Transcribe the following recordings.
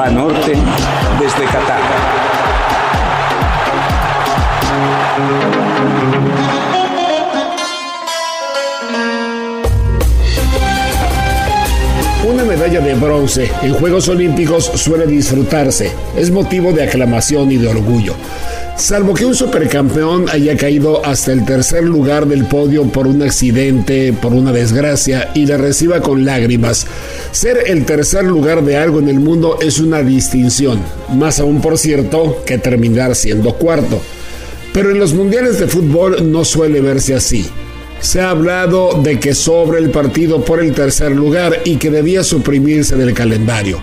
Banorte desde Qatar. Medalla de bronce en Juegos Olímpicos suele disfrutarse, es motivo de aclamación y de orgullo. Salvo que un supercampeón haya caído hasta el tercer lugar del podio por un accidente, por una desgracia y la reciba con lágrimas, ser el tercer lugar de algo en el mundo es una distinción, más aún por cierto que terminar siendo cuarto. Pero en los mundiales de fútbol no suele verse así. Se ha hablado de que sobre el partido por el tercer lugar y que debía suprimirse del calendario.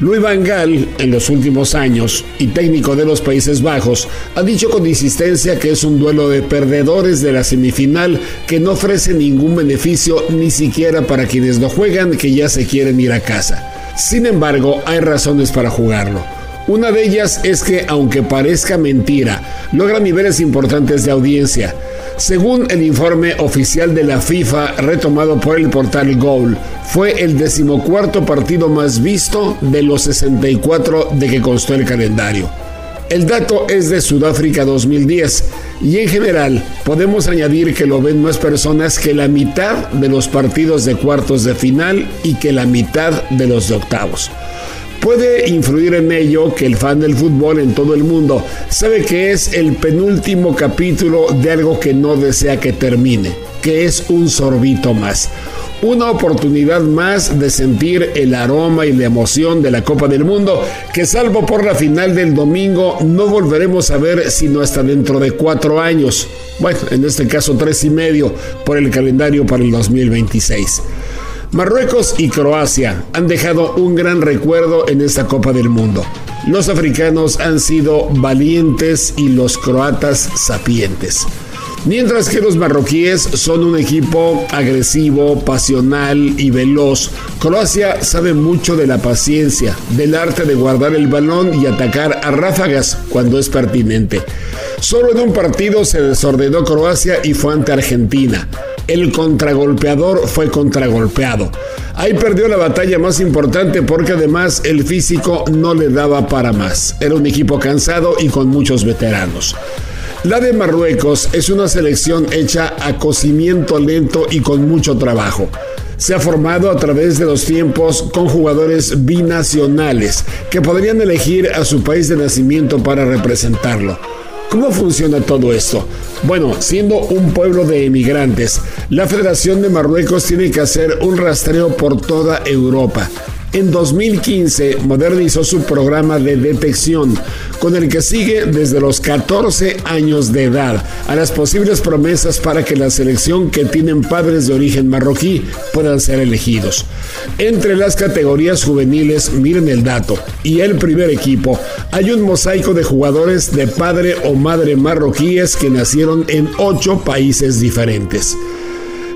Luis Van Gaal, en los últimos años y técnico de los Países Bajos, ha dicho con insistencia que es un duelo de perdedores de la semifinal que no ofrece ningún beneficio ni siquiera para quienes lo juegan que ya se quieren ir a casa. Sin embargo, hay razones para jugarlo. Una de ellas es que, aunque parezca mentira, logra niveles importantes de audiencia. Según el informe oficial de la FIFA retomado por el portal Goal, fue el decimocuarto partido más visto de los 64 de que constó el calendario. El dato es de Sudáfrica 2010 y en general podemos añadir que lo ven más personas que la mitad de los partidos de cuartos de final y que la mitad de los de octavos. Puede influir en ello que el fan del fútbol en todo el mundo sabe que es el penúltimo capítulo de algo que no desea que termine, que es un sorbito más. Una oportunidad más de sentir el aroma y la emoción de la Copa del Mundo, que salvo por la final del domingo no volveremos a ver sino hasta dentro de cuatro años. Bueno, en este caso tres y medio por el calendario para el 2026. Marruecos y Croacia han dejado un gran recuerdo en esta Copa del Mundo. Los africanos han sido valientes y los croatas sapientes. Mientras que los marroquíes son un equipo agresivo, pasional y veloz, Croacia sabe mucho de la paciencia, del arte de guardar el balón y atacar a ráfagas cuando es pertinente. Solo en un partido se desordenó Croacia y fue ante Argentina el contragolpeador fue contragolpeado. Ahí perdió la batalla más importante porque además el físico no le daba para más. Era un equipo cansado y con muchos veteranos. La de Marruecos es una selección hecha a cocimiento lento y con mucho trabajo. Se ha formado a través de los tiempos con jugadores binacionales que podrían elegir a su país de nacimiento para representarlo. ¿Cómo funciona todo esto? Bueno, siendo un pueblo de emigrantes, la Federación de Marruecos tiene que hacer un rastreo por toda Europa en 2015 modernizó su programa de detección, con el que sigue desde los 14 años de edad a las posibles promesas para que la selección que tienen padres de origen marroquí puedan ser elegidos. Entre las categorías juveniles, miren el dato, y el primer equipo, hay un mosaico de jugadores de padre o madre marroquíes que nacieron en ocho países diferentes.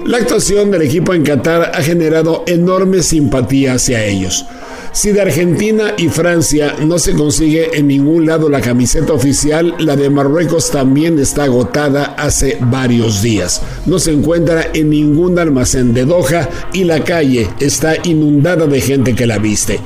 La actuación del equipo en Qatar ha generado enorme simpatía hacia ellos. Si de Argentina y Francia no se consigue en ningún lado la camiseta oficial, la de Marruecos también está agotada hace varios días. No se encuentra en ningún almacén de Doha y la calle está inundada de gente que la viste.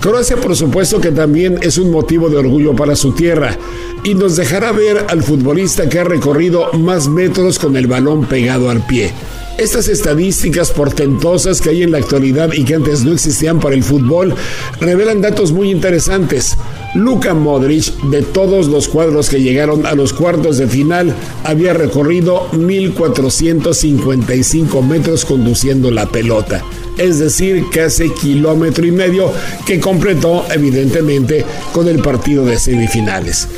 Croacia por supuesto que también es un motivo de orgullo para su tierra y nos dejará ver al futbolista que ha recorrido más metros con el balón pegado al pie. Estas estadísticas portentosas que hay en la actualidad y que antes no existían para el fútbol revelan datos muy interesantes. Luka Modric, de todos los cuadros que llegaron a los cuartos de final, había recorrido 1.455 metros conduciendo la pelota es decir, casi kilómetro y medio que completó evidentemente con el partido de semifinales.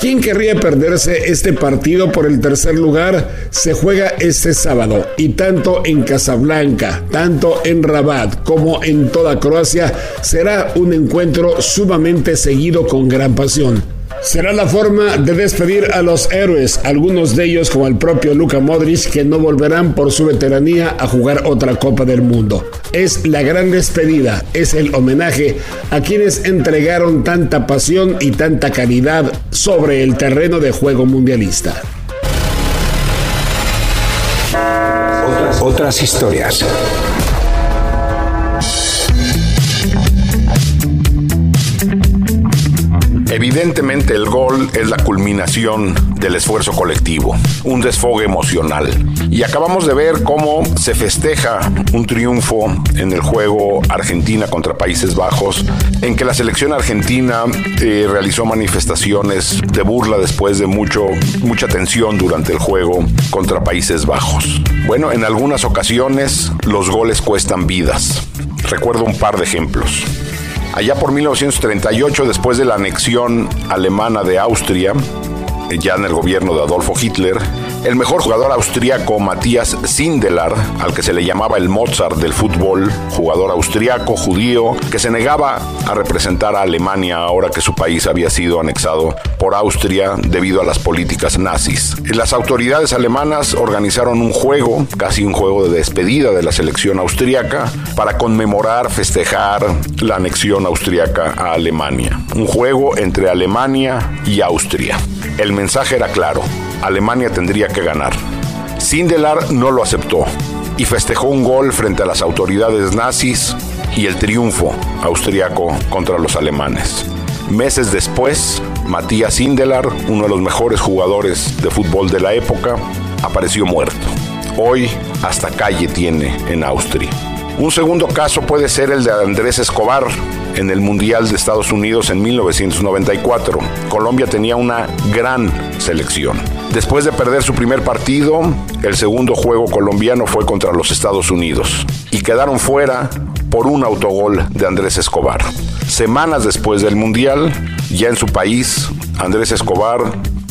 ¿Quién querría perderse este partido por el tercer lugar? Se juega este sábado y tanto en Casablanca, tanto en Rabat como en toda Croacia será un encuentro sumamente seguido con gran pasión. Será la forma de despedir a los héroes, algunos de ellos como el propio Luka Modric, que no volverán por su veteranía a jugar otra Copa del Mundo. Es la gran despedida, es el homenaje a quienes entregaron tanta pasión y tanta calidad sobre el terreno de juego mundialista. Otras historias. Evidentemente el gol es la culminación del esfuerzo colectivo, un desfogue emocional. Y acabamos de ver cómo se festeja un triunfo en el juego Argentina contra Países Bajos, en que la selección argentina eh, realizó manifestaciones de burla después de mucho, mucha tensión durante el juego contra Países Bajos. Bueno, en algunas ocasiones los goles cuestan vidas. Recuerdo un par de ejemplos. Allá por 1938, después de la anexión alemana de Austria, ya en el gobierno de Adolfo Hitler, el mejor jugador austríaco Matías Sindelar, al que se le llamaba el Mozart del fútbol, jugador austriaco judío que se negaba a representar a Alemania ahora que su país había sido anexado por Austria debido a las políticas nazis. Las autoridades alemanas organizaron un juego, casi un juego de despedida de la selección austriaca, para conmemorar, festejar la anexión austriaca a Alemania. Un juego entre Alemania y Austria. El mensaje era claro, Alemania tendría que ganar. Sindelar no lo aceptó y festejó un gol frente a las autoridades nazis y el triunfo austriaco contra los alemanes. Meses después, Matías Sindelar, uno de los mejores jugadores de fútbol de la época, apareció muerto. Hoy hasta calle tiene en Austria. Un segundo caso puede ser el de Andrés Escobar, en el Mundial de Estados Unidos en 1994. Colombia tenía una gran selección. Después de perder su primer partido, el segundo juego colombiano fue contra los Estados Unidos y quedaron fuera por un autogol de Andrés Escobar. Semanas después del Mundial, ya en su país, Andrés Escobar,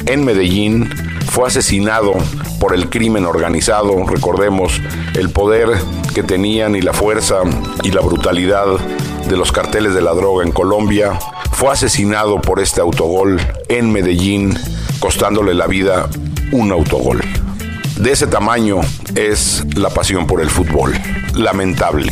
en Medellín, fue asesinado por el crimen organizado, recordemos el poder que tenían y la fuerza y la brutalidad de los carteles de la droga en Colombia, fue asesinado por este autogol en Medellín, costándole la vida un autogol. De ese tamaño es la pasión por el fútbol. Lamentable.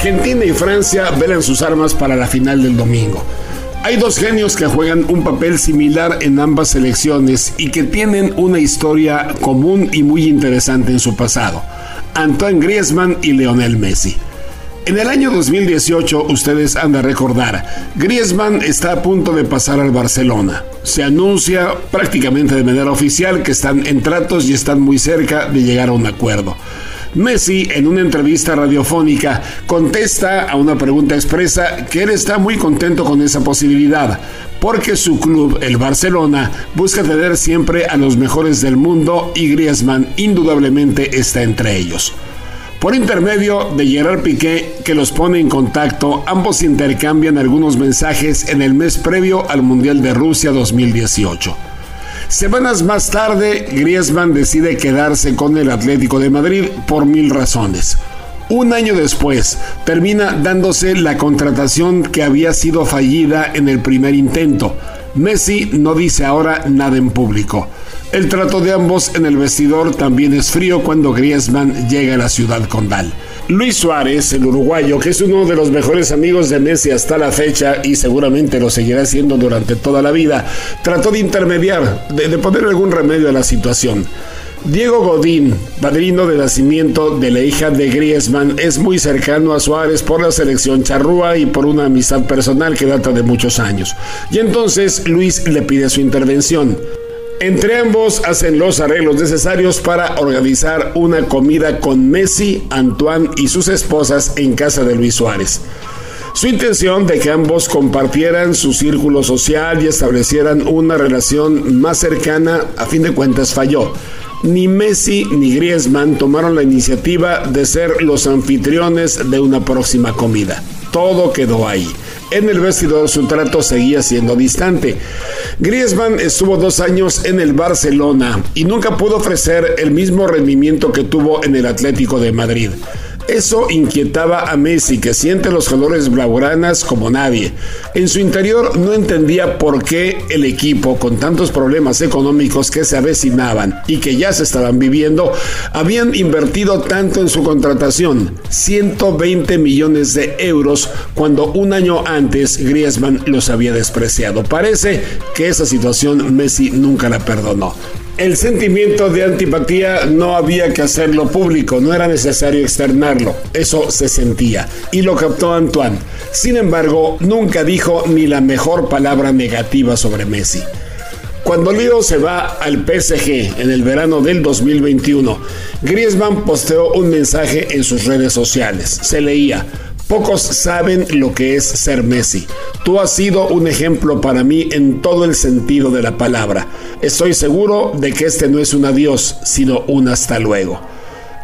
Argentina y Francia velan sus armas para la final del domingo. Hay dos genios que juegan un papel similar en ambas selecciones y que tienen una historia común y muy interesante en su pasado. Antoine Griezmann y Lionel Messi. En el año 2018, ustedes han de recordar, Griezmann está a punto de pasar al Barcelona. Se anuncia prácticamente de manera oficial que están en tratos y están muy cerca de llegar a un acuerdo. Messi, en una entrevista radiofónica, contesta a una pregunta expresa que él está muy contento con esa posibilidad, porque su club, el Barcelona, busca tener siempre a los mejores del mundo y Griezmann indudablemente está entre ellos. Por intermedio de Gerard Piqué, que los pone en contacto, ambos intercambian algunos mensajes en el mes previo al Mundial de Rusia 2018. Semanas más tarde, Griezmann decide quedarse con el Atlético de Madrid por mil razones. Un año después, termina dándose la contratación que había sido fallida en el primer intento. Messi no dice ahora nada en público. El trato de ambos en el vestidor también es frío cuando Griezmann llega a la ciudad condal. Luis Suárez, el uruguayo, que es uno de los mejores amigos de Messi hasta la fecha y seguramente lo seguirá siendo durante toda la vida, trató de intermediar, de, poner algún remedio a la situación. Diego Godín, padrino de nacimiento de la hija de Griezmann, es muy cercano a Suárez por la selección charrúa y por una amistad personal que data de muchos años. Y entonces Luis le pide su intervención. Entre ambos hacen los arreglos necesarios para organizar una comida con Messi, Antoine y sus esposas en casa de Luis Suárez. Su intención de que ambos compartieran su círculo social y establecieran una relación más cercana, a fin de cuentas falló. Ni Messi ni Griezmann tomaron la iniciativa de ser los anfitriones de una próxima comida. Todo quedó ahí. En el vestidor su trato seguía siendo distante. Griezmann estuvo dos años en el Barcelona y nunca pudo ofrecer el mismo rendimiento que tuvo en el Atlético de Madrid. Eso inquietaba a Messi, que siente los colores blaugranas como nadie. En su interior no entendía por qué el equipo, con tantos problemas económicos que se avecinaban y que ya se estaban viviendo, habían invertido tanto en su contratación, 120 millones de euros, cuando un año antes Griezmann los había despreciado. Parece que esa situación Messi nunca la perdonó. El sentimiento de antipatía no había que hacerlo público, no era necesario externarlo, eso se sentía y lo captó Antoine. Sin embargo, nunca dijo ni la mejor palabra negativa sobre Messi. Cuando Leo se va al PSG en el verano del 2021, Griezmann posteó un mensaje en sus redes sociales. Se leía, Pocos saben lo que es ser Messi. Tú has sido un ejemplo para mí en todo el sentido de la palabra. Estoy seguro de que este no es un adiós, sino un hasta luego.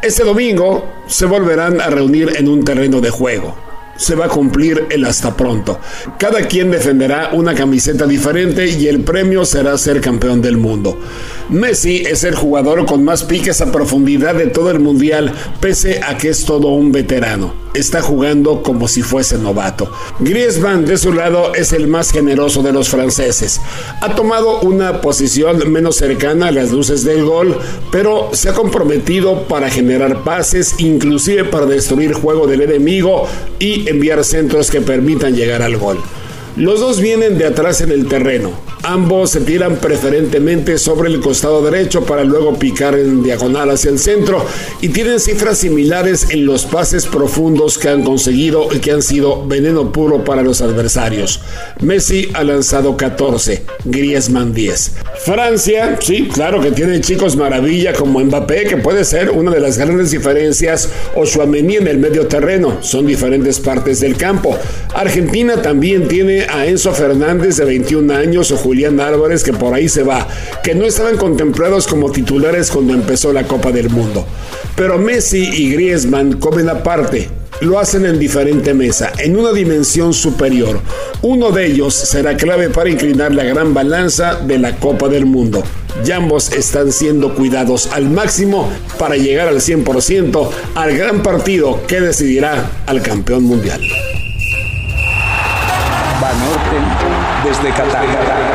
Este domingo se volverán a reunir en un terreno de juego se va a cumplir el hasta pronto. Cada quien defenderá una camiseta diferente y el premio será ser campeón del mundo. Messi es el jugador con más piques a profundidad de todo el mundial, pese a que es todo un veterano está jugando como si fuese novato. Griezmann, de su lado, es el más generoso de los franceses. Ha tomado una posición menos cercana a las luces del gol, pero se ha comprometido para generar pases, inclusive para destruir juego del enemigo y enviar centros que permitan llegar al gol. Los dos vienen de atrás en el terreno. Ambos se tiran preferentemente sobre el costado derecho para luego picar en diagonal hacia el centro y tienen cifras similares en los pases profundos que han conseguido y que han sido veneno puro para los adversarios. Messi ha lanzado 14, Griezmann 10. Francia, sí, claro que tiene chicos maravilla como Mbappé, que puede ser una de las grandes diferencias, o Chouameni en el medio terreno, son diferentes partes del campo. Argentina también tiene a Enzo Fernández de 21 años o Julián Álvarez que por ahí se va, que no estaban contemplados como titulares cuando empezó la Copa del Mundo. Pero Messi y Griezmann comen aparte, lo hacen en diferente mesa, en una dimensión superior. Uno de ellos será clave para inclinar la gran balanza de la Copa del Mundo. Y ambos están siendo cuidados al máximo para llegar al 100% al gran partido que decidirá al campeón mundial. Desde Qatar.